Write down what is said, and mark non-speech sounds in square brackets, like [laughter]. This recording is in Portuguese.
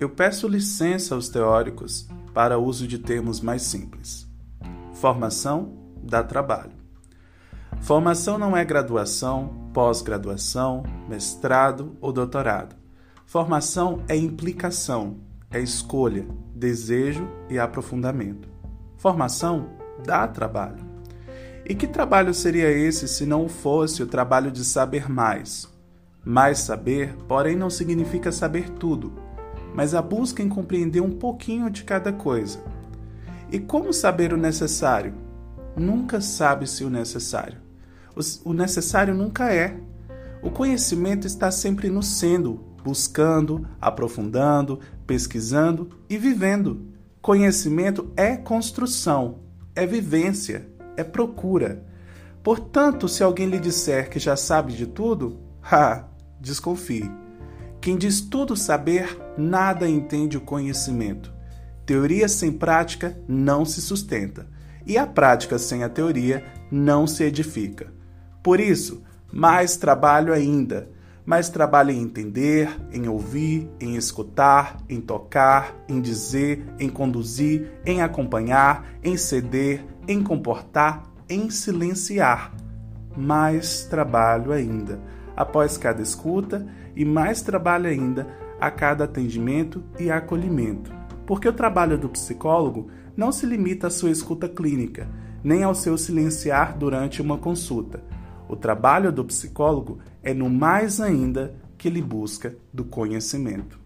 eu peço licença aos teóricos para uso de termos mais simples. Formação dá trabalho. Formação não é graduação, pós-graduação, mestrado ou doutorado. Formação é implicação, é escolha, desejo e aprofundamento. Formação dá trabalho. E que trabalho seria esse se não fosse o trabalho de saber mais? Mais saber, porém, não significa saber tudo mas a busca em compreender um pouquinho de cada coisa. E como saber o necessário? Nunca sabe-se o necessário. O necessário nunca é. O conhecimento está sempre no sendo, buscando, aprofundando, pesquisando e vivendo. Conhecimento é construção, é vivência, é procura. Portanto, se alguém lhe disser que já sabe de tudo, [laughs] ha, desconfie. Quem diz tudo saber, nada entende o conhecimento. Teoria sem prática não se sustenta, e a prática sem a teoria não se edifica. Por isso, mais trabalho ainda. Mais trabalho em entender, em ouvir, em escutar, em tocar, em dizer, em conduzir, em acompanhar, em ceder, em comportar, em silenciar. Mais trabalho ainda após cada escuta e mais trabalho ainda a cada atendimento e acolhimento. Porque o trabalho do psicólogo não se limita à sua escuta clínica, nem ao seu silenciar durante uma consulta. O trabalho do psicólogo é no mais ainda que ele busca do conhecimento.